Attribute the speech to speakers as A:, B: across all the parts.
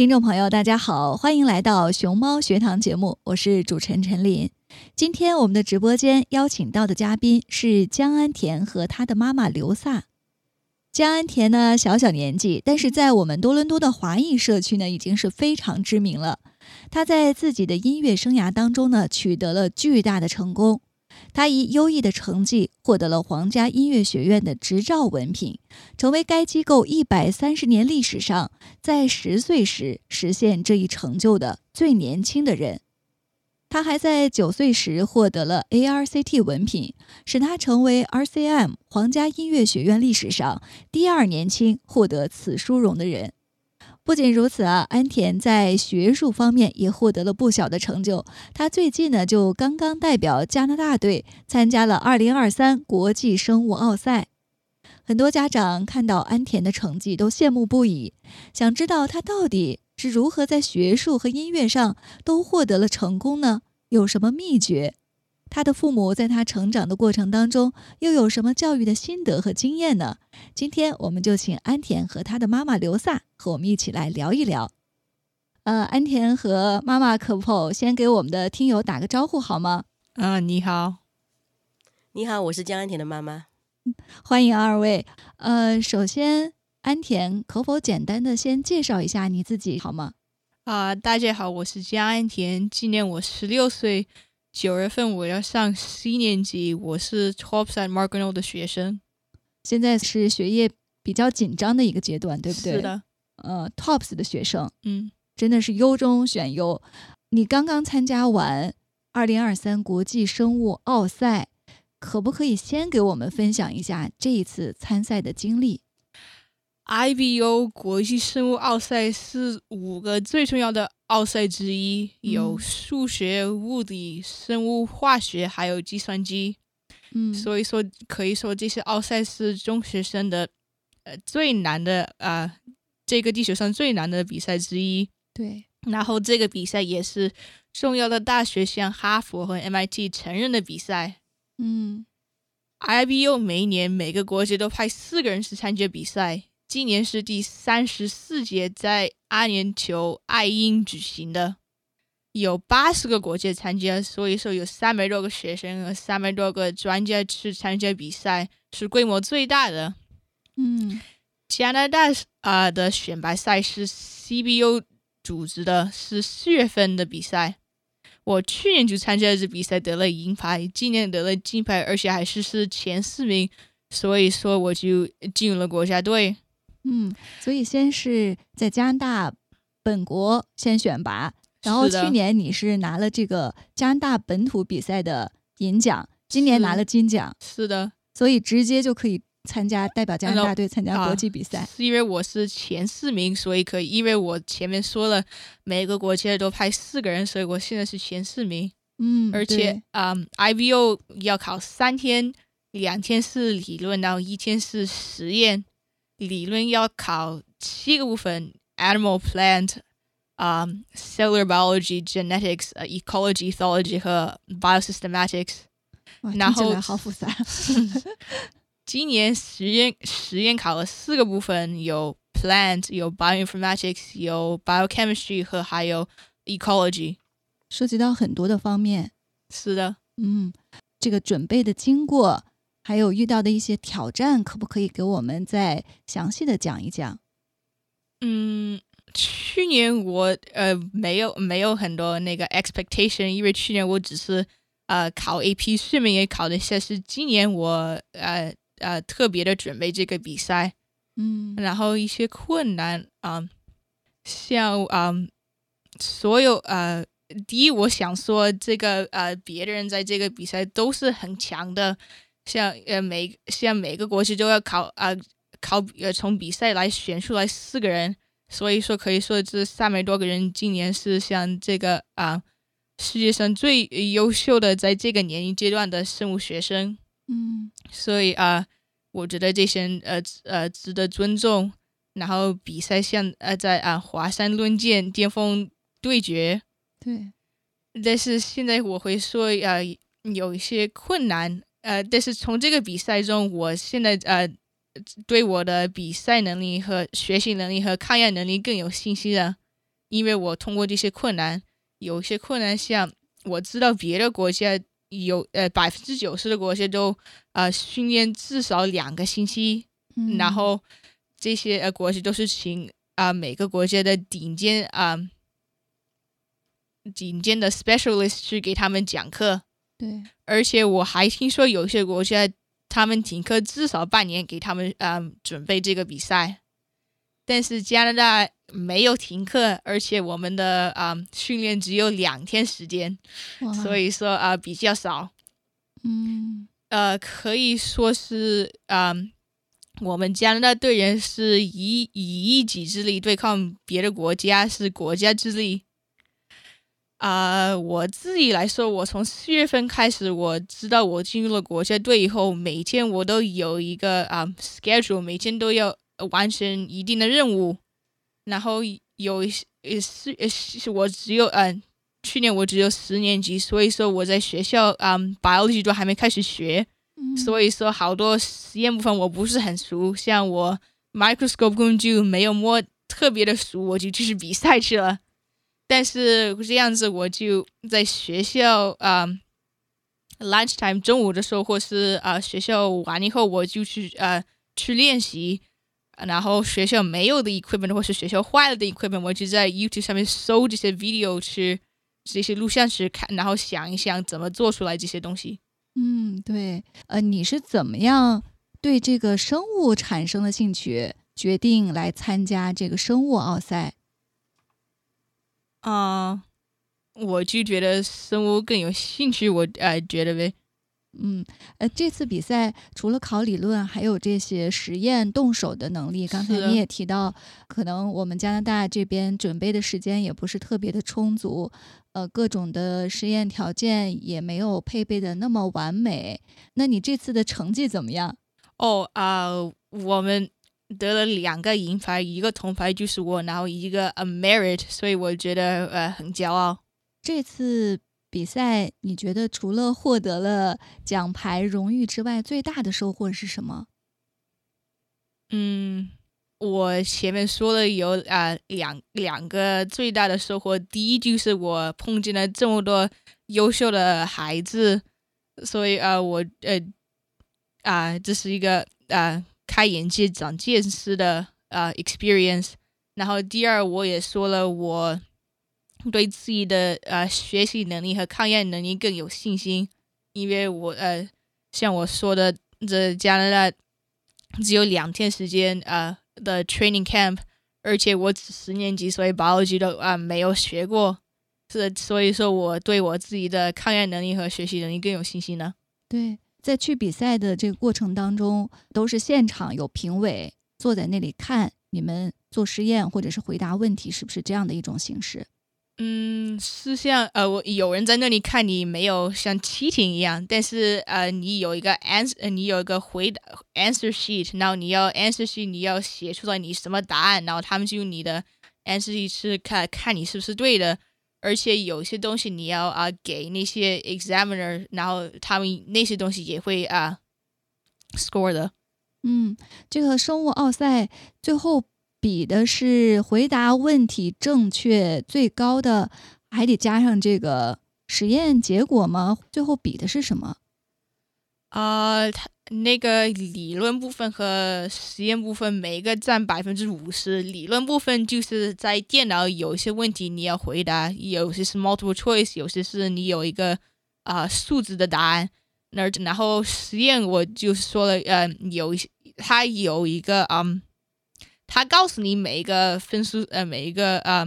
A: 听众朋友，大家好，欢迎来到熊猫学堂节目，我是主持人陈琳。今天我们的直播间邀请到的嘉宾是江安田和他的妈妈刘萨。江安田呢，小小年纪，但是在我们多伦多的华裔社区呢，已经是非常知名了。他在自己的音乐生涯当中呢，取得了巨大的成功。他以优异的成绩获得了皇家音乐学院的执照文凭，成为该机构一百三十年历史上在十岁时实现这一成就的最年轻的人。他还在九岁时获得了 ARCT 文凭，使他成为 RCM 皇家音乐学院历史上第二年轻获得此殊荣的人。不仅如此啊，安田在学术方面也获得了不小的成就。他最近呢，就刚刚代表加拿大队参加了2023国际生物奥赛。很多家长看到安田的成绩都羡慕不已，想知道他到底是如何在学术和音乐上都获得了成功呢？有什么秘诀？他的父母在他成长的过程当中又有什么教育的心得和经验呢？今天我们就请安田和他的妈妈刘萨和我们一起来聊一聊。呃，安田和妈妈可否先给我们的听友打个招呼好吗？
B: 啊，你好，
C: 你好，我是江安田的妈妈。
A: 欢迎二位。呃，首先，安田可否简单的先介绍一下你自己好吗？
B: 啊，大家好，我是江安田，今年我十六岁，九月份我要上十一年级，我是 Tops at Margano 的学生。
A: 现在是学业比较紧张的一个阶段，对不对？
B: 是的。
A: 呃，Tops 的学生，
B: 嗯，
A: 真的是优中选优。你刚刚参加完二零二三国际生物奥赛，可不可以先给我们分享一下这一次参赛的经历
B: ？IBO 国际生物奥赛是五个最重要的奥赛之一，有数学、物理、生物化学，还有计算机。
A: 嗯，
B: 所以说可以说这些奥赛是中学生的呃最难的啊，这个地球上最难的比赛之一。
A: 对，
B: 然后这个比赛也是重要的大学像哈佛和 MIT 承认的比赛。
A: 嗯
B: ，IBO 每一年每个国家都派四个人去参加比赛，今年是第三十四届在阿联酋爱因举行的。有八十个国家参加，所以说有三百多个学生和三百多个专家去参加比赛，是规模最大的。
A: 嗯，
B: 加拿大啊的选拔赛是 CBO 组织的，是四月份的比赛。我去年就参加了这比赛，得了银牌，今年得了金牌，而且还是是前四名，所以说我就进入了国家队。
A: 嗯，所以先是在加拿大本国先选拔，然后去年你是拿了这个加拿大本土比赛的银奖，今年拿了金奖，
B: 是的，
A: 所以直接就可以参加代表加拿大队参加
B: 啊
A: 国际比赛。
B: 是因为我是前四名，所以可以。因为我前面说了，每个国家都派四个人，所以我现在是前四名。
A: 嗯，
B: 而且
A: 啊、
B: 嗯、，IVO 要考三天，两天是理论，然后一天是实验。理论要考七个部分：animal、plant、um, cellular biology、genetics、呃 ecology、ethology 和 biosystematics。
A: 哇
B: 然后
A: 好复杂。
B: 今年实验实验考了四个部分，有 plant，有 bioinformatics，有 biochemistry 和还有 ecology。
A: 涉及到很多的方面。
B: 是的，
A: 嗯，这个准备的经过，还有遇到的一些挑战，可不可以给我们再详细的讲一讲？
B: 嗯，去年我呃没有没有很多那个 expectation，因为去年我只是呃考 AP，顺便也考了一下。是今年我呃呃特别的准备这个比赛，
A: 嗯
B: 然后一些困难啊、像啊、所有呃，第一我想说这个呃别的人在这个比赛都是很强的，像呃每像每个国家都要考啊、考呃从比赛来选出来四个人，所以说可以说这三百多个人今年是像这个啊、世界上最优秀的在这个年龄阶段的生物学生。
A: 嗯
B: 所以啊、我觉得这些人呃呃值得尊重。然后比赛像呃在啊、华山论剑巅峰对决，
A: 对，
B: 但是现在我会说呃有一些困难呃，但是从这个比赛中，我现在呃对我的比赛能力和学习能力和抗压能力更有信心了，因为我通过这些困难，有些困难像我知道别的国家有呃百分之九十的国家都呃训练至少两个星期，
A: 嗯。
B: 然后这些呃国家都是请啊、每个国家的顶尖啊、顶尖的 specialist 去给他们讲课，
A: 对，
B: 而且我还听说有些国家他们停课至少半年给他们啊、准备这个比赛，但是加拿大没有停课，而且我们的啊、训练只有两天时间，所以说啊、比较少。
A: 嗯
B: 呃，可以说是，嗯、我们加拿大队员是以以一己之力对抗别的国家，是国家之力。啊、我自己来说，我从四月份开始，我知道我进入了国家队以后，每天我都有一个啊、schedule，每天都要完成一定的任务，然后有一些呃是呃是我只有嗯、去年我只有十年级，所以说我在学校啊、biology 都还没开始学，
A: 嗯，
B: 所以说好多实验部分我不是很熟，像我 microscope 工具没有摸特别的熟，我就继续比赛去了。但是这样子我就在学校啊、lunch time 中午的时候，或是啊、学校完以后，我就去呃去练习。然后学校没有的 equipment 或是学校坏了的 equipment，我就在 YouTube 上面搜这些 video 去这些录像去看，然后想一想怎么做出来这些东西。
A: 嗯，对，呃，你是怎么样对这个生物产生了兴趣，决定来参加这个生物奥赛？
B: 啊、我就觉得生物更有兴趣，我呃觉得呗。
A: 嗯，呃，这次比赛除了考理论，还有这些实验动手的能力。刚才你也提到，可能我们加拿大这边准备的时间也不是特别的充足，呃，各种的实验条件也没有配备的那么完美。那你这次的成绩怎么样？
B: 哦啊、我们得了两个银牌，一个铜牌就是我，然后一个 a merit，所以我觉得呃很骄傲。
A: 这次比赛，你觉得除了获得了奖牌荣誉之外，最大的收获是什么？
B: 嗯，我前面说了有啊、两两个最大的收获，第一就是我碰见了这么多优秀的孩子，所以啊、我呃啊、这是一个啊、开眼界、长见识的啊、experience。然后第二，我也说了我对自己的呃学习能力和抗压能力更有信心，因为我呃像我说的，这加拿大只有两天时间呃的 training camp，而且我只十年级，所以 biology 都啊没有学过，是所以说我对我自己的抗压能力和学习能力更有信心呢。
A: 对，在去比赛的这个过程当中，都是现场有评委坐在那里看你们做实验或者是回答问题，是不是这样的一种形式？
B: 嗯，是像呃，我有人在那里看你，没有像 cheating 一样，但是呃，你有一个 answer，你有一个回答 answer sheet，然后你要 answer sheet，你要写出来你什么答案，然后他们就用你的 answer sheet 是看看你是不是对的，而且有些东西你要啊给那些 examiner，然后他们那些东西也会啊 score 的。
A: 嗯，这个生物奥赛最后。比的是回答问题正确最高的，还得加上这个实验结果吗？最后比的是什么？
B: 啊，它那个理论部分和实验部分每一个占百分之五十。理论部分就是在电脑有一些问题你要回答，有些是 multiple choice，有些是你有一个啊数字的答案。那然后实验我就说了，呃，有它有一个嗯。它告诉你每一个分数，呃，每一个呃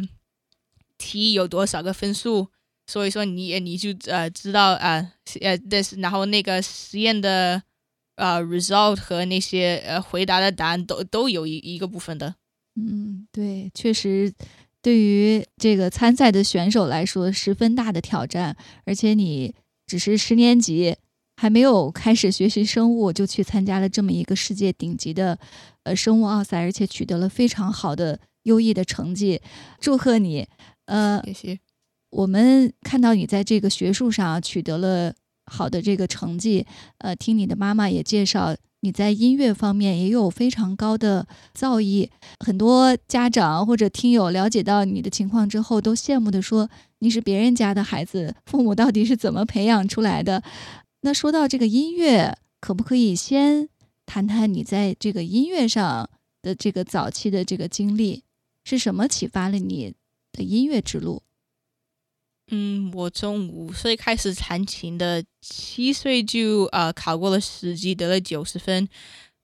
B: 题有多少个分数，所以说你你就呃知道啊，呃，但是然后那个实验的呃 result 和那些呃回答的答案都都有一一个部分的。
A: 嗯，对，确实对于这个参赛的选手来说十分大的挑战，而且你只是十年级。还没有开始学习生物，就去参加了这么一个世界顶级的呃生物奥赛，而且取得了非常好的优异的成绩，祝贺你！呃，
B: 谢谢。
A: 我们看到你在这个学术上取得了好的这个成绩，呃，听你的妈妈也介绍，你在音乐方面也有非常高的造诣。很多家长或者听友了解到你的情况之后，都羡慕的说：“你是别人家的孩子，父母到底是怎么培养出来的？”那说到这个音乐，可不可以先谈谈你在这个音乐上的这个早期的这个经历？是什么启发了你的音乐之路？
B: 嗯，我从五岁开始弹琴的，七岁就呃考过了十级，得了九十分，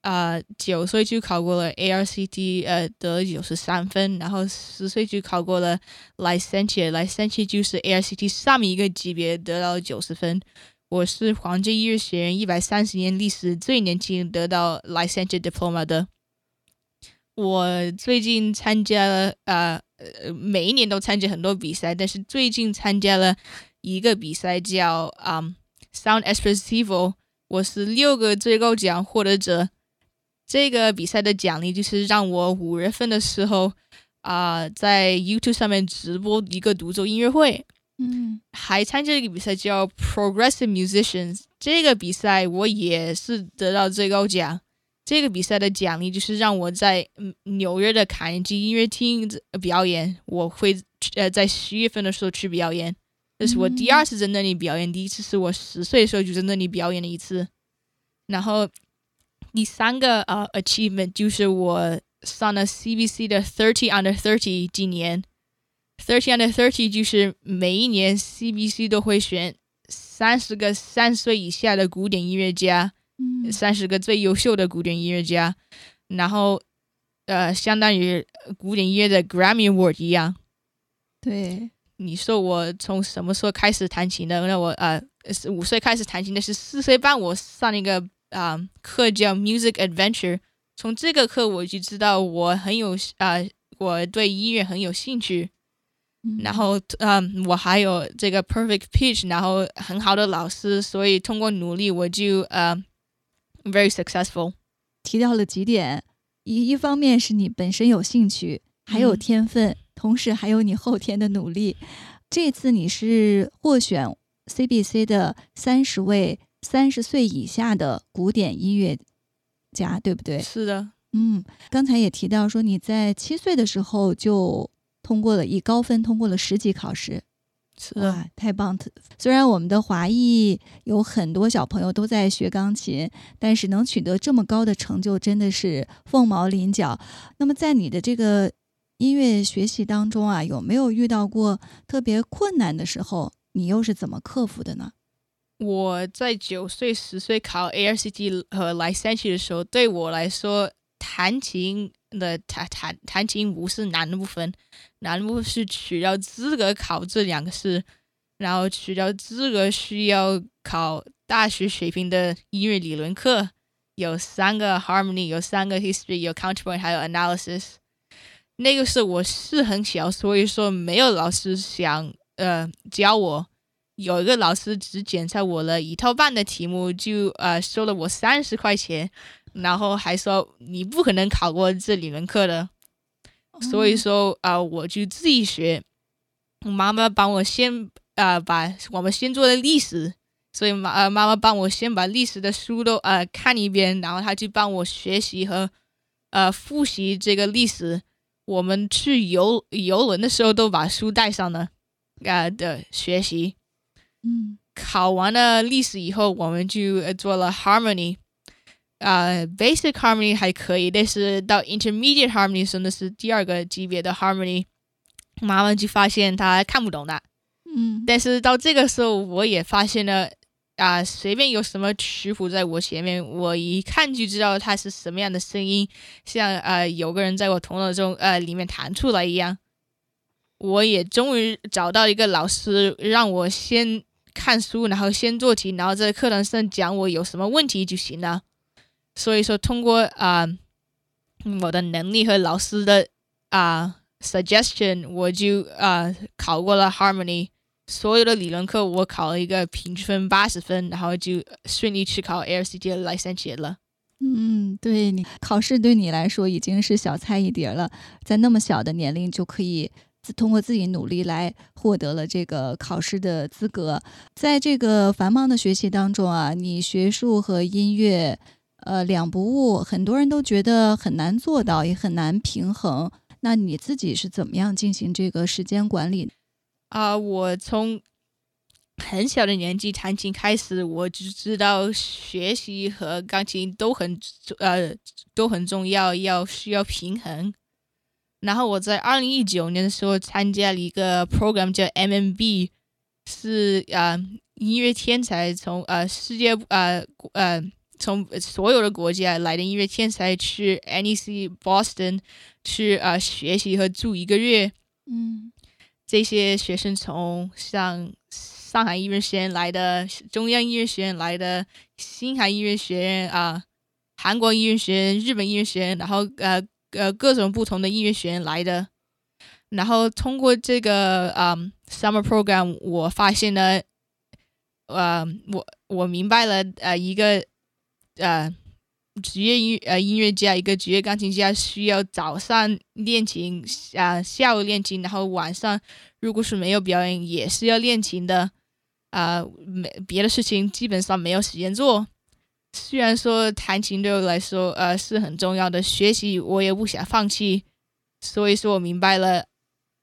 B: 啊，九岁就考过了 ARCT，呃，得了九十三分，然后十岁就考过了 Licence，Licence 就是 ARCT 上面一个级别，得到了九十分。我是黄金音乐学院一百三十年历史最年轻得到 licence diploma 的。我最近参加了呃呃，每一年都参加很多比赛，但是最近参加了一个比赛叫啊 Sound Expressivo，我是六个最高奖获得者。这个比赛的奖励就是让我五月份的时候啊在 YouTube 上面直播一个独奏音乐会。
A: 嗯，
B: 还参加一个比赛叫 Progressive Musicians，这个比赛我也是得到最高奖。这个比赛的奖励就是让我在纽约的卡内基音乐厅表演。我会呃在十月份的时候去表演，这是我第二次在那里表演。第一次是我十岁的时候就在那里表演了一次。然后第三个呃 achievement 就是我上了 CBC 的 Thirty Under Thirty 今年。Thirty under thirty 就是每一年 CBC 都会选三十个三十岁以下的古典音乐家，三十个最优秀的古典音乐家，然后呃，相当于古典音乐的 Grammy Award 一样。
A: 对，
B: 你说我从什么时候开始弹琴的？那我呃，五岁开始弹琴的，是四岁半我上一个啊课叫 Music Adventure，从这个课我就知道我很有啊，我对音乐很有兴趣。然后，嗯，我还有这个 perfect pitch，然后很好的老师，所以通过努力，我就呃 very successful。
A: 提到了几点，一一方面是你本身有兴趣，还有天分，同时还有你后天的努力。这次你是获选 CBC 的三十位三十岁以下的古典音乐家，对不对？
B: 是的。
A: 嗯，刚才也提到说你在七岁的时候就。通过了以高分通过了十级考试，哇，太棒！虽然我们的华裔有很多小朋友都在学钢琴，但是能取得这么高的成就，真的是凤毛麟角。那么在你的这个音乐学习当中啊，有没有遇到过特别困难的时候？你又是怎么克服的呢？
B: 我在九岁、十岁考 ARCT 和 Licence 的时候，对我来说，弹琴的弹弹弹琴不是难的部分，难的部分是取得资格考这两个试，然后取得资格需要考大学水平的音乐理论课，有三个 harmony，有三个 history，有 counterpoint，还有 analysis。那个时候我是很小，所以说没有老师想呃教我。有一个老师只检查我了一套半的题目，就呃收了我三十块钱，然后还说你不可能考过这理论课的。所以说啊，我就自己学。妈妈帮我先啊把我们先做的历史，所以妈呃妈妈帮我先把历史的书都呃看一遍，然后她就帮我学习和呃复习这个历史。我们去游游轮的时候都把书带上了啊的学习。
A: 嗯，
B: 考完了历史以后，我们就做了 harmony。呃，basic harmony 还可以，但是到 intermediate harmony 真的是第二个级别的 harmony。妈妈就发现她看不懂的。
A: 嗯，
B: 但是到这个时候，我也发现了啊，随便有什么曲谱在我前面，我一看就知道它是什么样的声音，像呃有个人在我头脑中呃里面弹出来一样。我也终于找到一个老师，让我先看书，然后先做题，然后在课堂上讲我有什么问题就行了。所以说，通过啊我的能力和老师的啊 suggestion，我就啊考过了 harmony。所有的理论课我考了一个平均分八十分，然后就顺利去考 LCT 的 license 了。
A: 嗯，对你考试对你来说已经是小菜一碟了，在那么小的年龄就可以自。通过自己努力来获得了这个考试的资格，在这个繁忙的学习当中啊，你学术和音乐，呃两不误，很多人都觉得很难做到，也很难平衡。那你自己是怎么样进行这个时间管理？
B: 啊，我从很小的年纪弹琴开始，我就知道学习和钢琴都很呃都很重要，要需要平衡。然后我在二零一九年的时候参加了一个 program 叫 MMB，是呃音乐天才从呃世界呃呃从所有的国家来的音乐天才去 NEC Boston 去呃学习和住一个月。
A: 嗯，
B: 这些学生从上上海音乐学院来的、中央音乐学院来的、星海音乐学院啊、韩国音乐学院、日本音乐学院，然后呃。呃，各种不同的音乐学院来的，然后通过这个啊 summer program，我发现了，呃，我我明白了，呃，一个呃职业音呃音乐家，一个职业钢琴家需要早上练琴，啊下午练琴，然后晚上如果是没有表演，也是要练琴的，啊没别的事情基本上没有时间做。虽然说弹琴对我来说，呃，是很重要的，学习我也不想放弃，所以说我明白了，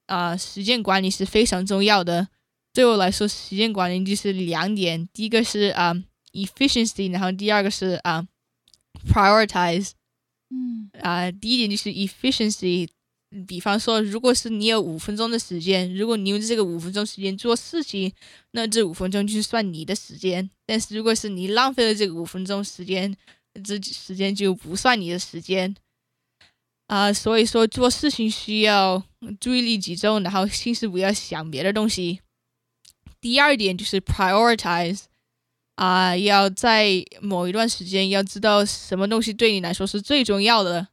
B: 啊，时间管理是非常重要的。对我来说，时间管理就是两点，第一个是啊，efficiency，然后第二个是啊，prioritize。
A: 嗯，
B: 啊，第一点就是 efficiency。比方说，如果是你有五分钟的时间，如果你用这个五分钟时间做事情，那这五分钟就是算你的时间。但是如果是你浪费了这个五分钟时间，这时间就不算你的时间。啊，所以说做事情需要注意力集中，然后心思不要想别的东西。第二点就是 prioritize，啊，要在某一段时间要知道什么东西对你来说是最重要的。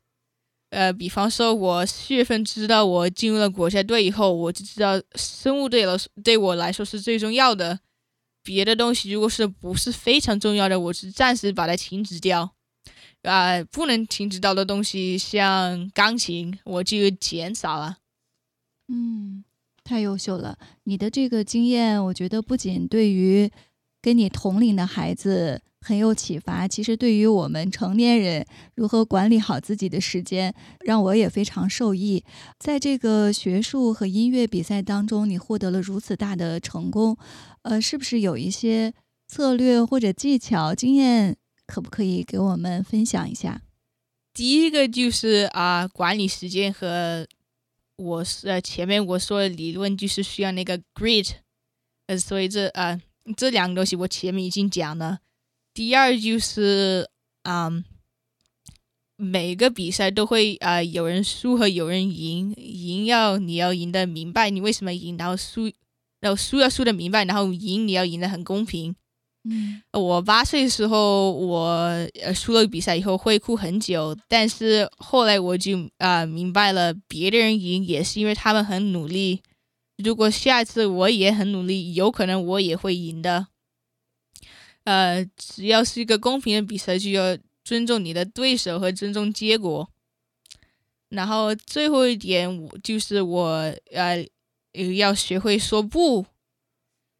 B: 呃，比方说，我四月份知道我进入了国家队以后，我就知道生物对了对我来说是最重要的。别的东西如果是不是非常重要的，我是暂时把它停止掉。啊，不能停止到的东西，像钢琴，我就减少了。
A: 嗯，太优秀了！你的这个经验，我觉得不仅对于跟你同龄的孩子。很有启发。其实对于我们成年人如何管理好自己的时间，让我也非常受益。在这个学术和音乐比赛当中，你获得了如此大的成功，呃，是不是有一些策略或者技巧、经验，可不可以给我们分享一下？
B: 第一个就是啊，管理时间和我是前面我说的理论，就是需要那个 grit，呃，所以这啊这两个东西我前面已经讲了。第二就是，嗯，每个比赛都会啊、呃有人输和有人赢，赢要你要赢得明白你为什么赢，然后输，然后输要输的明白，然后赢你要赢得很公平。
A: 嗯
B: 我八岁的时候，我呃输了比赛以后会哭很久，但是后来我就啊、呃明白了，别的人赢也是因为他们很努力。如果下一次我也很努力，有可能我也会赢的。呃，只要是一个公平的比赛，就要尊重你的对手和尊重结果。然后最后一点，我就是我呃呃要学会说不。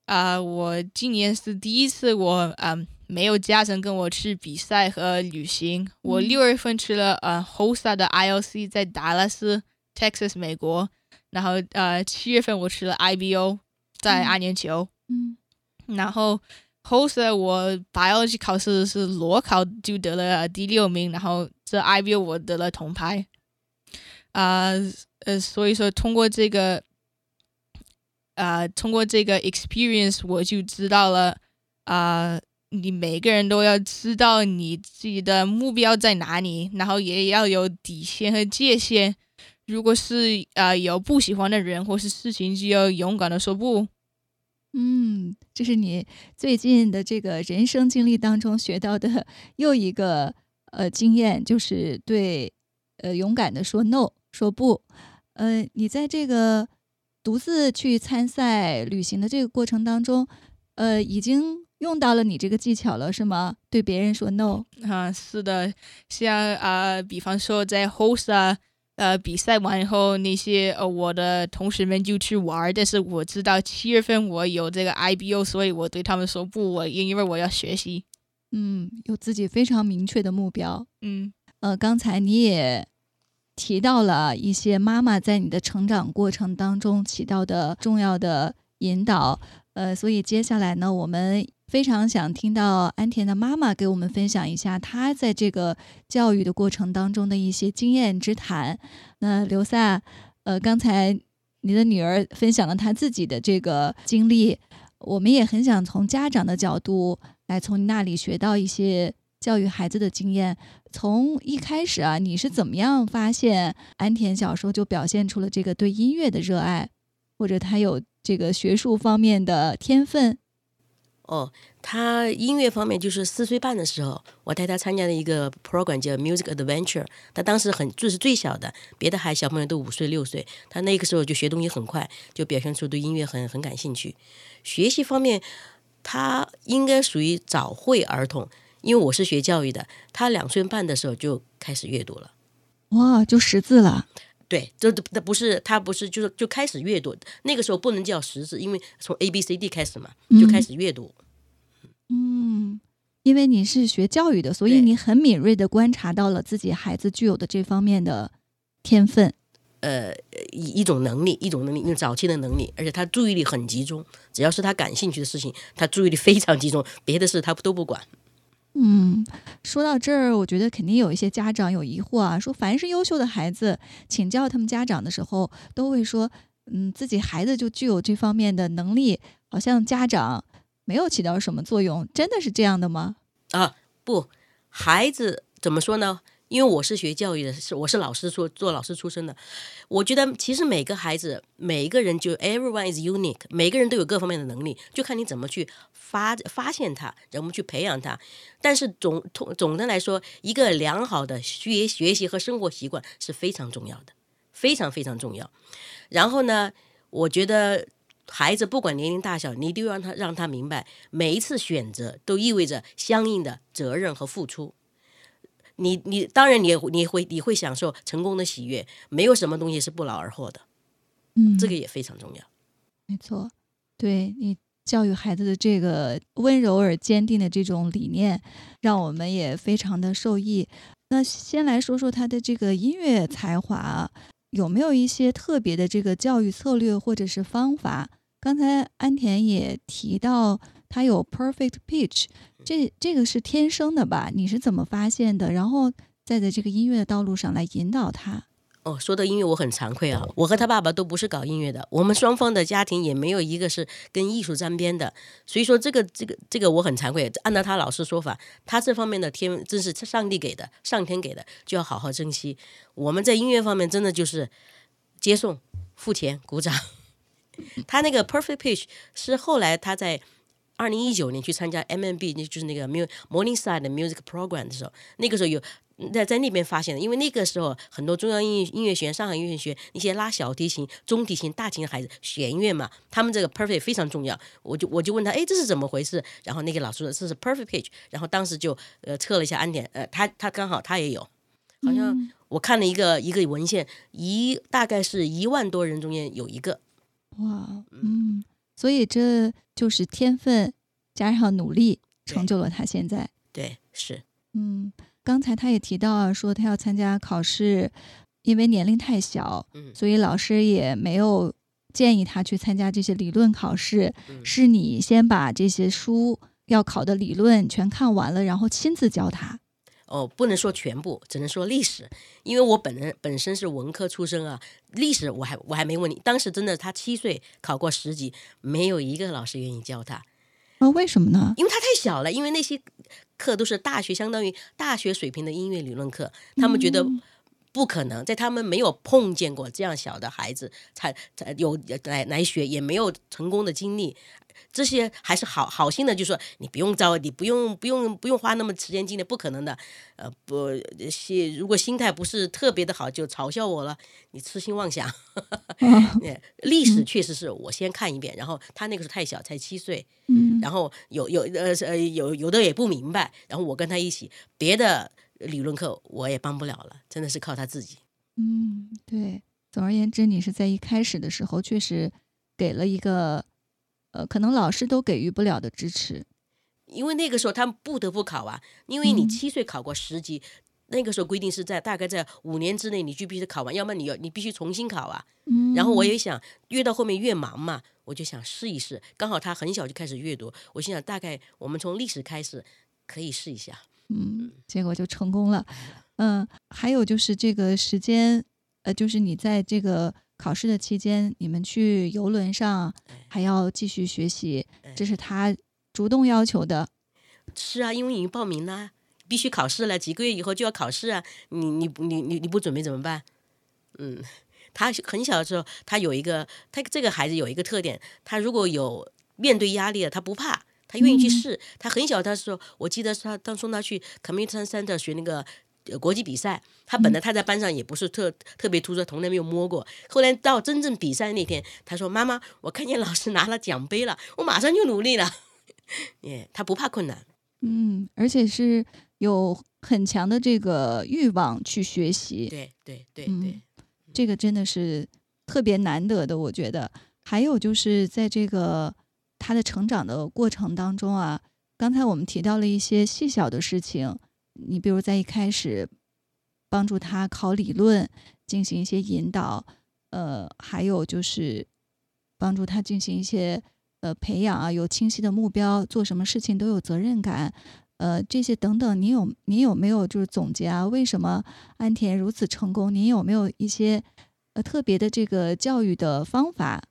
B: 啊、我今年是第一次我啊、没有家人跟我去比赛和旅行。我
A: 嗯
B: 六月份去了呃 HOSA 的 ILC，在达拉斯 Texas 美国。然后呃七月份我去了 IBO，在
A: 嗯
B: 阿联酋。
A: 嗯
B: 然后 HOSA 我 biology 考试是裸考就得了呃第六名，然后这 IBO 我得了铜牌。啊呃所以说通过这个啊、通过这个 experience 我就知道了啊、你每个人都要知道你自己的目标在哪里，然后也要有底线和界限。如果是呃有不喜欢的人或是事情，就要勇敢的说不。
A: 嗯，这是你最近的这个人生经历当中学到的又一个呃经验，就是对呃勇敢的说 no，说不。呃，你在这个独自去参赛旅行的这个过程当中，呃，已经用到了你这个技巧了，是吗？对别人说 no。
B: 啊，是的，像啊、比方说在 host 啊，呃，比赛完以后，那些呃我的同学们就去玩儿，但是我知道七月份我有这个 IBO，所以我对他们说不，我因为我要学习。
A: 嗯，有自己非常明确的目标。
B: 嗯
A: 呃，刚才你也提到了一些妈妈在你的成长过程当中起到的重要的引导，呃，所以接下来呢，我们非常想听到安田的妈妈给我们分享一下她在这个教育的过程当中的一些经验之谈。那刘萨，呃，刚才你的女儿分享了她自己的这个经历，我们也很想从家长的角度来从你那里学到一些教育孩子的经验。从一开始啊，你是怎么样发现安田小时候就表现出了这个对音乐的热爱，或者他有这个学术方面的天分？
C: 哦，他音乐方面就是四岁半的时候，我带他参加了一个 program 叫 Music Adventure。他当时很就是最小的，别的孩小朋友都五岁六岁，他那个时候就学东西很快，就表现出对音乐很很感兴趣。学习方面，他应该属于早会儿童，因为我是学教育的，他两岁半的时候就开始阅读了。
A: 哇，就识字了。
C: 对，这这不是他不是就是就开始阅读，那个时候不能叫识字，因为从 A B C D 开始嘛，就开始阅读。
A: 嗯，因为你是学教育的，所以你很敏锐地观察到了自己孩子具有的这方面的天分。
C: 呃，一一种能力，一种能力，一种早期的能力，而且他注意力很集中，只要是他感兴趣的事情，他注意力非常集中，别的事他都不管。
A: 嗯，说到这儿，我觉得肯定有一些家长有疑惑啊，说凡是优秀的孩子，请教他们家长的时候，都会说，嗯，自己孩子就具有这方面的能力，好像家长没有起到什么作用，真的是这样的吗？
C: 啊，不，孩子怎么说呢？因为我是学教育的，是我是老师出做老师出身的，我觉得其实每个孩子，每一个人就 everyone is unique，每个人都有各方面的能力，就看你怎么去发发现他，怎么去培养他。但是总总总的来说，一个良好的学学习和生活习惯是非常重要的，非常非常重要。然后呢，我觉得孩子不管年龄大小，你一定要让他让他明白，每一次选择都意味着相应的责任和付出。你你当然你也会你会你会享受成功的喜悦，没有什么东西是不劳而获的，
A: 嗯，
C: 这个也非常重要。
A: 没错，对你教育孩子的这个温柔而坚定的这种理念，让我们也非常的受益。那先来说说他的这个音乐才华啊，有没有一些特别的这个教育策略或者是方法？刚才安田也提到他有 perfect pitch，这这个是天生的吧？你是怎么发现的？然后再在这个音乐的道路上来引导他？
C: 哦，说到音乐，我很惭愧啊，我和他爸爸都不是搞音乐的，我们双方的家庭也没有一个是跟艺术沾边的，所以说这个这个这个我很惭愧。按照他老师说法，他这方面的天真是上帝给的，上天给的，就要好好珍惜。我们在音乐方面真的就是接送、付钱、鼓掌。他那个 Perfect Pitch 是后来他在二零一九年去参加 MMB，那就是那个 Mu Morningside 的 Music Program 的时候，那个时候有在在那边发现的，因为那个时候很多中央音乐音乐学院、上海音乐学院那些拉小提琴、中提琴、大提琴的孩子弦乐嘛，他们这个 Perfect 非常重要。我就我就问他，哎，这是怎么回事？然后那个老师说这是 Perfect Pitch，然后当时就呃测了一下安点，呃，他他刚好他也有，好像我看了一个一个文献，一大概是一万多人中间有一个。
A: 哇，嗯，所以这就是天分加上努力，成就了他现在。
C: 对，是，
A: 嗯，刚才他也提到啊，说他要参加考试，因为年龄太小，
C: 嗯
A: 所以老师也没有建议他去参加这些理论考试。
C: 嗯
A: 是你先把这些书要考的理论全看完了，然后亲自教他。
C: 哦，不能说全部，只能说历史，因为我本人本身是文科出身啊，历史我还我还没问你，当时真的他七岁考过十级，没有一个老师愿意教他，
A: 啊，为什么呢？
C: 因为他太小了，因为那些课都是大学相当于大学水平的音乐理论课，他们觉得不可能，在他们没有碰见过这样小的孩子才才有来来学，也没有成功的经历。这些还是好好心的，就说你不用着，你不用不用不用花那么时间精力，不可能的。呃，不，心如果心态不是特别的好，就嘲笑我了，你痴心妄想。呃历史确实是我先看一遍，然后他那个时候太小，才七岁，
A: 嗯
C: 然后有有呃呃有有的也不明白，然后我跟他一起，别的理论课我也帮不了了，真的是靠他自己。
A: 嗯，对。总而言之，你是在一开始的时候确实给了一个，呃，可能老师都给予不了的支持。
C: 因为那个时候他们不得不考啊，因为你
A: 嗯
C: 七岁考过十级，那个时候规定是在大概在五年之内你就必须考完，要么你要你必须重新考啊。
A: 嗯，
C: 然后我也想，越到后面越忙嘛，我就想试一试。刚好他很小就开始阅读，我心想大概我们从历史开始可以试一下。
A: 嗯，结果就成功了。嗯，还有就是这个时间，呃，就是你在这个考试的期间，你们去游轮上还要继续学习，这是他主动要求的。
C: 是啊，因为已经报名了，必须考试了，几个月以后就要考试啊！你你你你你不准备怎么办？嗯，他很小的时候，他有一个，他这个孩子有一个特点，他如果有面对压力了，他不怕，他愿意去试。他很小的时候，我记得是他当送他去 Community Center 学那个。呃国际比赛，他本来他在班上也不是特特别突出，从来没有摸过。后来到真正比赛那天，他说：“妈妈，我看见老师拿了奖杯了，我马上就努力了。”耶，他不怕困难。
A: 嗯，而且是有很强的这个欲望去学习。
C: 对对对
A: 嗯
C: 对，
A: 这个真的是特别难得的，我觉得。还有就是在这个他的成长的过程当中啊，刚才我们提到了一些细小的事情，你比如在一开始帮助他考理论，进行一些引导，呃，还有就是帮助他进行一些呃培养啊，有清晰的目标，做什么事情都有责任感。呃，这些等等，你有你有没有就是总结啊？为什么安田如此成功？您有没有一些呃特别的这个教育的方法？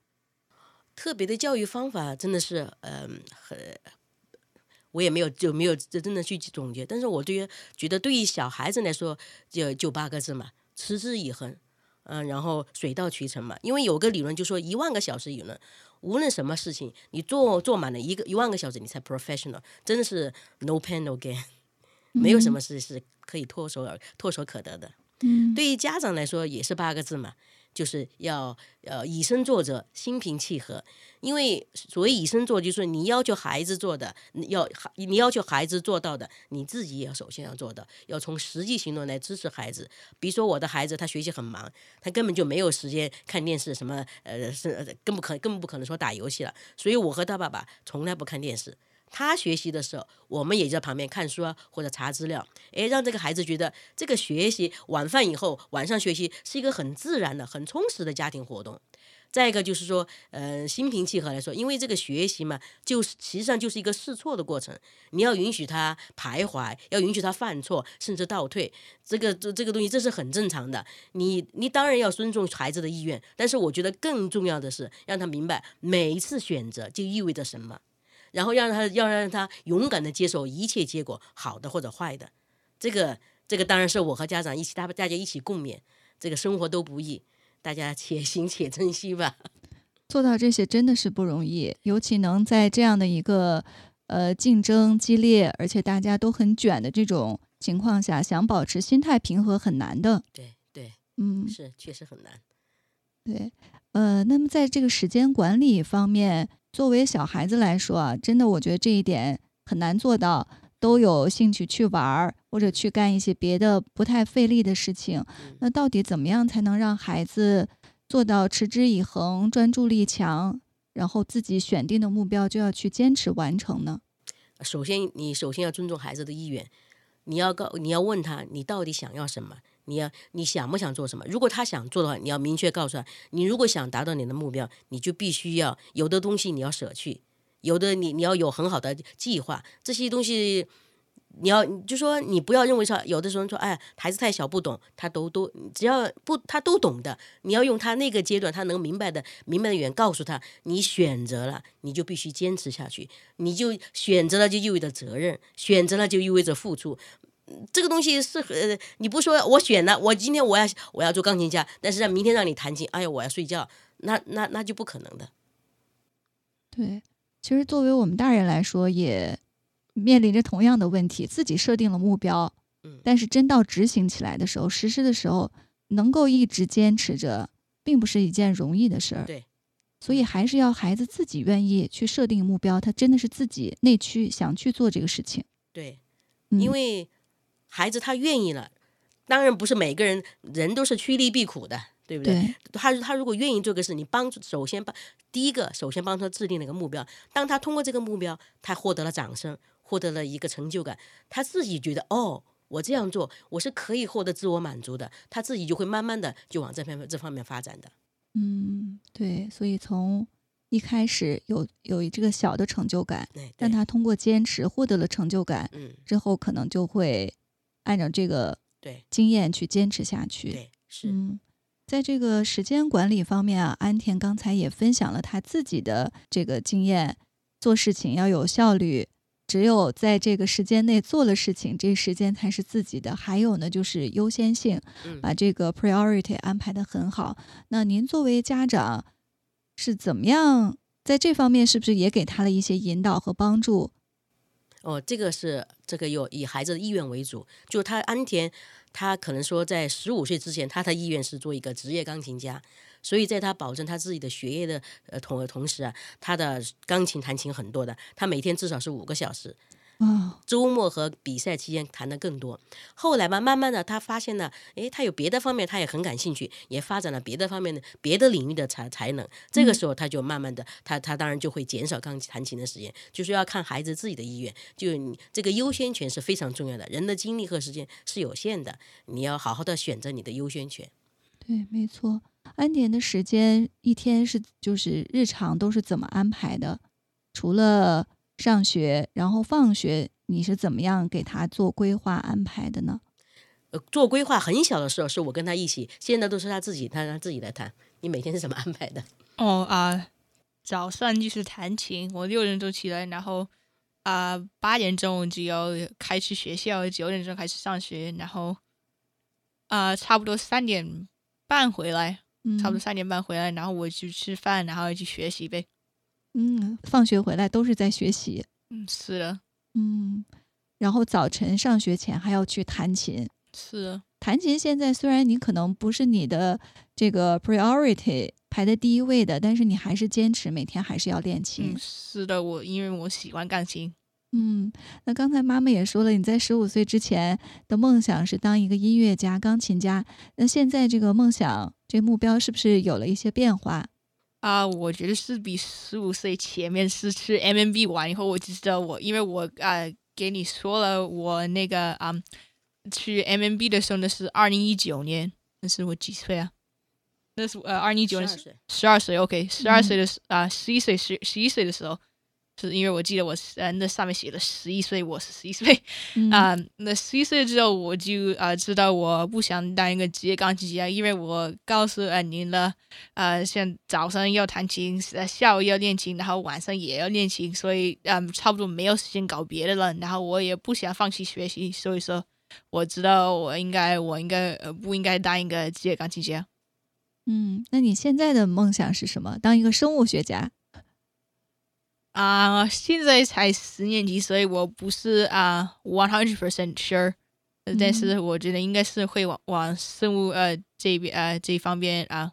C: 特别的教育方法真的是，嗯、很，我也没有就没有真的去总结。但是我对于觉得对于小孩子来说，就就八个字嘛，持之以恒，嗯、然后水到渠成嘛。因为有个理论就说一万个小时理论，无论什么事情，你做做满了一个一万个小时，你才 professional，真的是 no pain no gain，没有什么事是可以唾手而唾手可得的。
A: 嗯
C: 对于家长来说也是八个字嘛，就是要呃以身作则，心平气和。因为所谓以身作，就是你要求孩子做的，你要你要求孩子做到的，你自己也要首先要做到，要从实际行动来支持孩子。比如说我的孩子，他学习很忙，他根本就没有时间看电视，什么呃是更不可更不可能说打游戏了。所以我和他爸爸从来不看电视。他学习的时候，我们也在旁边看书啊，或者查资料，诶，让这个孩子觉得这个学习晚饭以后晚上学习是一个很自然的、很充实的家庭活动。再一个就是说，呃，心平气和来说，因为这个学习嘛，就是实际上就是一个试错的过程，你要允许他徘徊，要允许他犯错，甚至倒退，这个这这个东西这是很正常的。你你当然要尊重孩子的意愿，但是我觉得更重要的是让他明白每一次选择就意味着什么，然后要让他要让他勇敢的接受一切结果，好的或者坏的。这个这个当然是我和家长一起，大大家一起共勉。这个生活都不易。大家且行且珍惜吧。
A: 做到这些真的是不容易，尤其能在这样的一个呃竞争激烈，而且大家都很卷的这种情况下，想保持心态平和很难的。
C: 对对，
A: 嗯，
C: 是确实很难。
A: 对，呃，那么在这个时间管理方面，作为小孩子来说啊，真的我觉得这一点很难做到，都有兴趣去玩儿或者去干一些别的不太费力的事情。那到底怎么样才能让孩子？做到持之以恒、专注力强，然后自己选定的目标就要去坚持完成呢。
C: 首先，你首先要尊重孩子的意愿，你要告你要问他，你到底想要什么？你要你想不想做什么？如果他想做的话，你要明确告诉他，你如果想达到你的目标，你就必须要有的东西你要舍去，有的你你要有很好的计划，这些东西。你要就说你不要认为说有的时候说哎孩子太小不懂他都都只要不他都懂的你要用他那个阶段他能明白的明白的语言告诉他你选择了你就必须坚持下去你就选择了就意味着责任选择了就意味着付出这个东西是呃你不说我选了我今天我要我要做钢琴家但是让明天让你弹琴哎呀我要睡觉那那那就不可能的。
A: 对，其实作为我们大人来说也。面临着同样的问题，自己设定了目标，
C: 嗯，
A: 但是真到执行起来的时候，实施的时候，能够一直坚持着，并不是一件容易的事儿。
C: 对，
A: 所以还是要孩子自己愿意去设定目标，他真的是自己内驱想去做这个事情。
C: 对，因为孩子他愿意了，当然不是每个人人都是趋利避苦的。对不对？他他如果愿意做个事，你帮助首先帮第一个，首先帮他制定了一个目标。当他通过这个目标，他获得了掌声，获得了一个成就感，他自己觉得哦，我这样做我是可以获得自我满足的，他自己就会慢慢的就往这方这方面发展的。
A: 嗯，对，所以从一开始有有这个小的成就感，但他通过坚持获得了成就感，
C: 嗯，
A: 之后可能就会按照这个
C: 对
A: 经验去坚持下去。
C: 对，是。
A: 嗯。在这个时间管理方面啊，安田刚才也分享了他自己的这个经验，做事情要有效率，只有在这个时间内做了事情，这时间才是自己的。还有呢，就是优先性，把这个 priority 安排的很好。那您作为家长是怎么样在这方面，是不是也给他了一些引导和帮助？
C: 哦，这个是这个有以孩子的意愿为主，就他安田。他可能说，在十五岁之前，他的意愿是做一个职业钢琴家，所以在他保证他自己的学业的呃同同时啊，他的钢琴弹琴很多的，他每天至少是五个小时。周末和比赛期间谈的更多。后来吧，慢慢的他发现呢，诶，他有别的方面，他也很感兴趣，也发展了别的方面的别的领域的才才能。这个时候他就慢慢的，他他当然就会减少钢琴弹琴的时间，就是要看孩子自己的意愿。就你这个优先权是非常重要的，人的精力和时间是有限的，你要好好的选择你的优先权。
A: 对，没错。安田的时间一天是就是日常都是怎么安排的？除了。上学，然后放学，你是怎么样给他做规划安排的呢？
C: 呃，做规划很小的时候是我跟他一起，现在都是他自己，他让自己来谈。你每天是怎么安排的？
B: 哦啊，早上就是弹琴，我六点钟起来，然后啊八点钟就要开去学校，九点钟开始上学，然后啊差不多三点半回来，差不多三点半回来，然后我去吃饭，然后去学习呗。
A: 嗯，放学回来都是在学习。
B: 嗯，是的。
A: 嗯，然后早晨上学前还要去弹琴。
B: 是，
A: 弹琴现在虽然你可能不是你的这个 priority 排在第一位的，但是你还是坚持每天还是要练琴。
B: 是的，我因为我喜欢钢琴。
A: 嗯，那刚才妈妈也说了，你在十五岁之前的梦想是当一个音乐家、钢琴家。那现在这个梦想、这个目标是不是有了一些变化？
B: 啊，我觉得是比十五岁前面是去 MMB 玩以后，我就知道我，因为我啊给你说了，我那个啊去 MMB 的时候那是二零一九年，那是我几岁啊？那是呃二零一九年
C: 12岁
B: 十二岁，OK，十二岁的时啊十一岁十十一岁的时候，是因为我记得我是呃那上面写了十一岁，我是十一岁
A: 嗯
B: 啊、那十一岁之后我就啊、知道我不想当一个职业钢琴家，因为我告诉呃您了，呃像早上要弹琴，呃下午要练琴，然后晚上也要练琴，所以嗯差不多没有时间搞别的了，然后我也不想放弃学习，所以说我知道我应该我应该呃不应该当一个职业钢琴家。
A: 嗯，那你现在的梦想是什么？当一个生物学家？
B: 啊、现在才十年级，所以我不是啊 one hundred percent sure，呃但是我觉得应该是会往往生物呃这边呃这一方面啊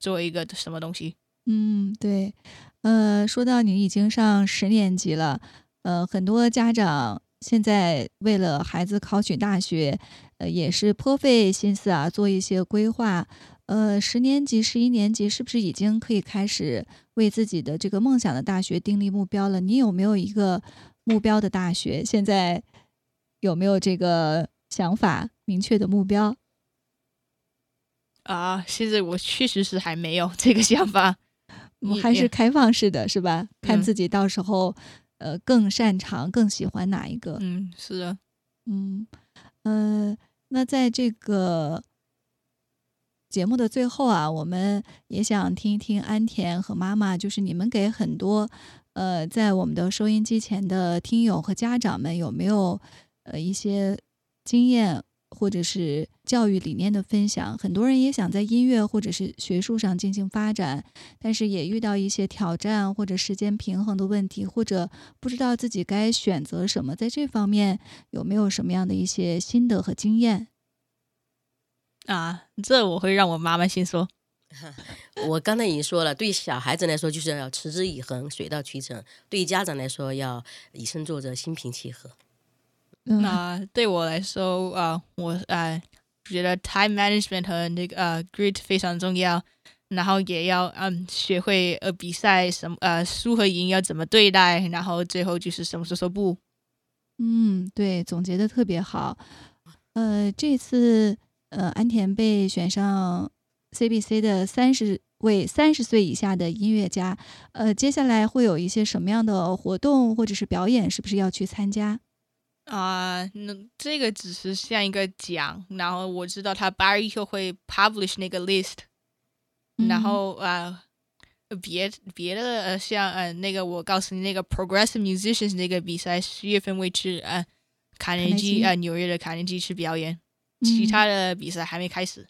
B: 做一个什么东西。
A: 嗯，对，呃，说到你已经上十年级了，呃，很多家长现在为了孩子考取大学，呃，也是颇费心思啊，做一些规划。呃，十年级、十一年级是不是已经可以开始为自己的这个梦想的大学订立目标了？你有没有一个目标的大学？现在有没有这个想法、明确的目标？
B: 啊、现在我确实是还没有这个想法。你
A: 嗯还是开放式的，是吧？看
B: 嗯
A: 自己到时候，呃，更擅长、更喜欢哪一个？
B: 嗯，是的，
A: 嗯，呃，那在这个节目的最后啊，我们也想听一听安田和妈妈，就是你们给很多呃在我们的收音机前的听友和家长们有没有呃一些经验或者是教育理念的分享？很多人也想在音乐或者是学术上进行发展，但是也遇到一些挑战或者时间平衡的问题，或者不知道自己该选择什么，在这方面有没有什么样的一些心得和经验？
B: 啊，这我会让我妈妈先说。
C: 我刚才已经说了，对小孩子来说就是要持之以恒、水到渠成；对家长来说要以身作则、心平气和。
A: 嗯
B: 那、对我来说，啊、我呃觉得 time management 和那个呃 grit 非常重要，然后也要嗯学会呃比赛什么呃输和赢要怎么对待，然后最后就是什么时候说不。
A: 嗯，对，总结的特别好。呃，这次呃，安田被选上 CBC 的三十位三十岁以下的音乐家，呃，接下来会有一些什么样的活动或者是表演，是不是要去参加？
B: 啊、那这个只是像一个奖，然后我知道他八月以后会 publish 那个 list，、
A: 嗯。
B: 然后啊、呃别别的呃像呃那个我告诉你那个 progressive musicians 那个比赛十月份会去呃卡内
A: 内基
B: 啊呃纽约的卡内基去表演，其
A: 嗯
B: 他的比赛还没开始。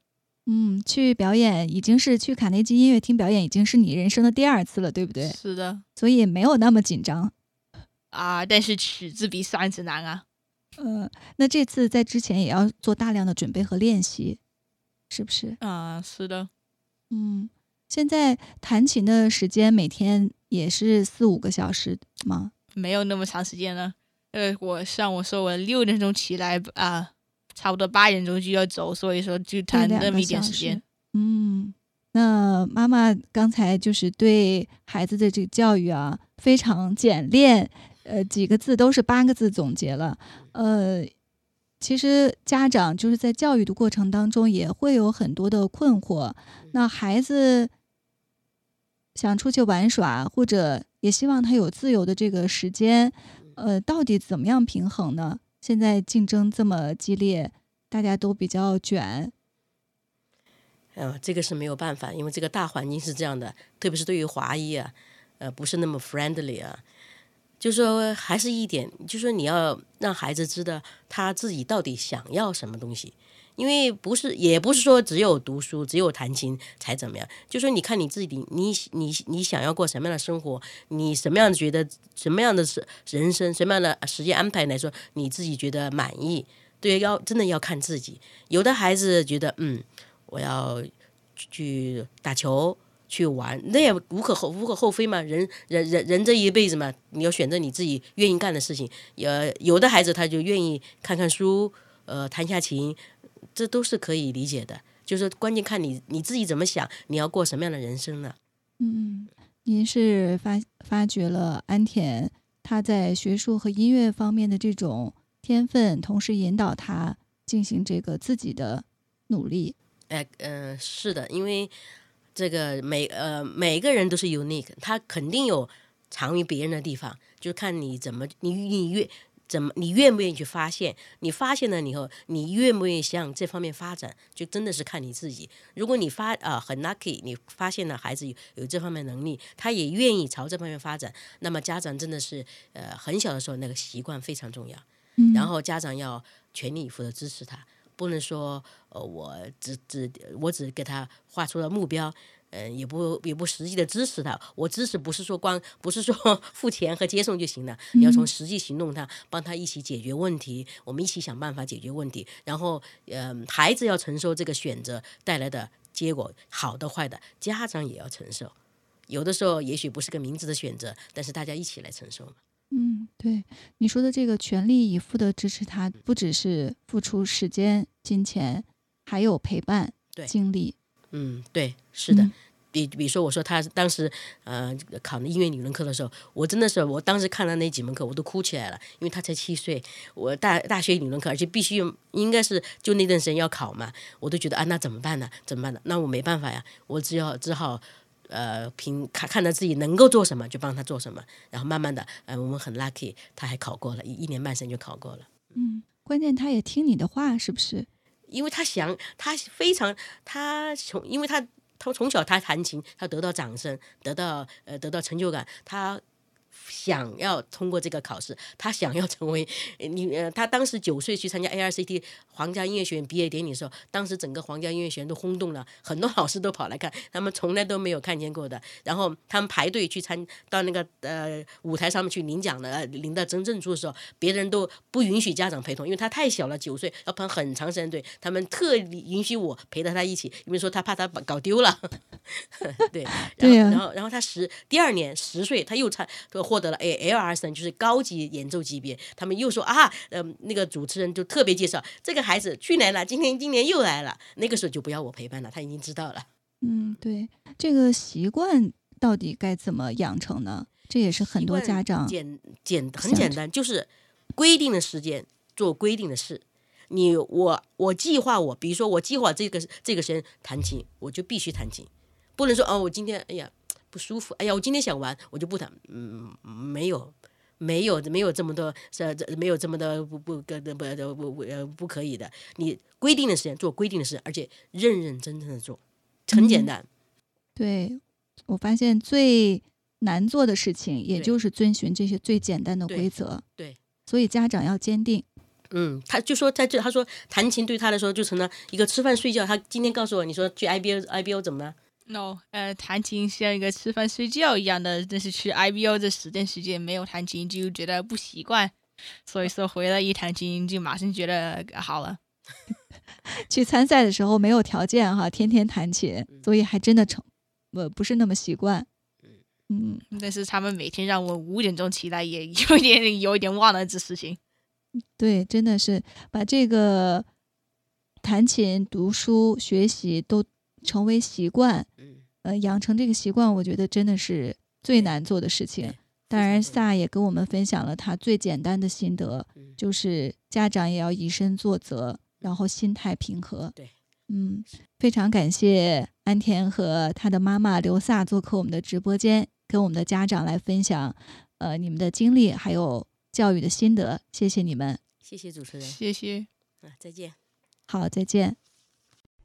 A: 嗯，去表演已经是去卡内基音乐厅表演，已经是你人生的第二次了，对不对？
B: 是的
A: 所以没有那么紧张。
B: 啊、但是曲子比扇子难啊。
A: 嗯，那这次在之前也要做大量的准备和练习，是不是？
B: 啊、是的，
A: 嗯，现在弹琴的时间每天也是四五个小时吗？
B: 没有那么长时间了。呃，我像我说，我六点钟起来啊、差不多八点钟就要走，所以说就
A: 对两个
B: 弹那么一点
A: 时
B: 间。
A: 嗯，那妈妈刚才就是对孩子的这个教育啊，非常简练，呃，几个字都是八个字总结了。呃，其实家长就是在教育的过程当中也会有很多的困惑。那孩子想出去玩耍，或者也希望他有自由的这个时间，呃，到底怎么样平衡呢？现在竞争这么激烈，大家都比较卷，
C: 呃，这个是没有办法，因为这个大环境是这样的，特别是对于华裔啊，呃，不是那么 friendly 啊。就说还是一点，就说你要让孩子知道他自己到底想要什么东西，因为不是，也不是说只有读书、只有弹琴才怎么样。就说你看你自己，你你你想要过什么样的生活，你什么样觉得什么样的是人生，什么样的时间安排来说，你自己觉得满意，对，要真的要看自己。有的孩子觉得，嗯，我要去打球。去玩，那也无可厚无可厚非嘛。人人人人这一辈子嘛，你要选择你自己愿意干的事情。呃，有的孩子他就愿意看看书，呃，弹下琴，这都是可以理解的。就是关键看你你自己怎么想，你要过什么样的人生呢？
A: 嗯，您是发发掘了安田他在学术和音乐方面的这种天分，同时引导他进行这个自己的努力。
C: 哎，呃，是的，因为这个每呃每个人都是 unique，他肯定有长于别人的地方，就看你怎么你你越怎么你愿不愿意去发现，你发现了以后，你愿不愿意向这方面发展，就真的是看你自己。如果你发啊、很 lucky，你发现了孩子有有这方面能力，他也愿意朝这方面发展，那么家长真的是呃很小的时候那个习惯非常重要。
A: 嗯
C: 然后家长要全力以赴的支持他，不能说呃我只只我只给他画出了目标，呃也不也不实际的支持他。我支持不是说光不是说 付钱和接送就行了，你要从实际行动他帮他一起解决问题，我们一起想办法解决问题。然后嗯孩子要承受这个选择带来的结果，好的坏的，家长也要承受。有的时候也许不是个明智的选择，但是大家一起来承受嘛。
A: 嗯，对你说的这个全力以赴的支持他，不只是付出时间、金钱，还有陪伴、
C: 对
A: 精力。
C: 嗯，对，是的。
A: 嗯
C: 比比如说，我说他当时呃考音乐理论课的时候，我真的是我当时看了那几门课，我都哭起来了，因为他才七岁，我大大学理论课，而且必须应该是就那段时间要考嘛，我都觉得啊，那怎么办呢？怎么办呢？那我没办法呀，我只要只好。呃，凭看看到自己能够做什么就帮他做什么，然后慢慢的，呃，我们很 lucky，他还考过了，一一年半生就考过了。
A: 嗯，关键他也听你的话，是不是？
C: 因为他想，他非常，他从，因为他他从小他弹琴，他得到掌声，得到呃得到成就感，他想要通过这个考试，他想要成为呃 你呃，他当时九岁去参加 ARCT 皇家音乐学院毕业典礼的时候，当时整个皇家音乐学院都轰动了，很多老师都跑来看，他们从来都没有看见过的，然后他们排队去参到那个呃舞台上面去领奖的，呃领到真正书的时候，别人都不允许家长陪同，因为他太小了，九岁要排很长时间队，他们特地允许我陪着他一起，因为说他怕他搞丢了。对，然后然后他十第二年十岁，他又参获得了 A L R 三，就是高级演奏级别。他们又说啊，呃，那个主持人就特别介绍这个孩子去年了，今天今年又来了。那个时候就不要我陪伴了，他已经知道了。
A: 嗯，对，这个习惯到底该怎么养成呢？这也是很多家长
C: 简简很简单，就是规定的时间做规定的事。你我我计划我，比如说我计划这个这个时间弹琴，我就必须弹琴，不能说哦，我今天哎呀不舒服，哎呀我今天想玩，我就不弹，嗯，没有。没有没有这么多，这这没有这么多不不不不不不不呃不可以的。你规定的时间做规定的事，而且认认真真的做，很简单。
A: 对我发现最难做的事情，也就是遵循这些最简单的规则。
C: 对，
A: 所以家长要坚定。
C: 嗯，他就说在这，他说弹琴对他来说就成了一个吃饭睡觉。他今天告诉我，你说去 IBO IBO 怎么了？
B: no，呃，弹琴像一个吃饭睡觉一样的，但是去 IBO 这十段时间没有弹琴就觉得不习惯，所以说回来一弹琴就马上觉得呃好了。
A: 去参赛的时候没有条件哈，天天弹琴，所以还真的成我不是那么习惯。嗯，
B: 但是他们每天让我五点钟起来，也有点有一点忘了这事情。
A: 对，真的是把这个弹琴、读书、学习都成为习惯，
C: 嗯，
A: 呃，养成这个习惯，我觉得真的是最难做的事情。当然，萨也跟我们分享了他最简单的心得，
C: 嗯
A: 就是家长也要以身作则，然后心态平和。
C: 对，
A: 嗯，非常感谢安田和他的妈妈刘萨做客我们的直播间，跟我们的家长来分享，呃，你们的经历还有教育的心得，谢谢你们。
C: 谢谢主持人，
B: 谢谢。
C: 啊，再见。
A: 好，再见。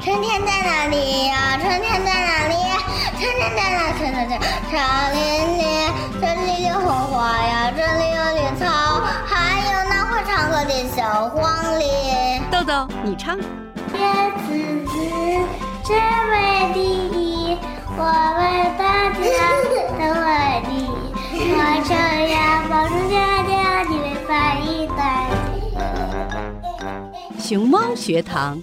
D: 春天在哪里呀？春天在哪里？春天在哪？春天在草林里，这里？有红花呀，这里？有绿草，还有那
E: 会唱歌的小黄鹂。
F: 豆豆，你唱。
D: 叶子子，只为第一，我为大家都为第一。我这样保重家家，你为翻译。
F: 熊猫学堂。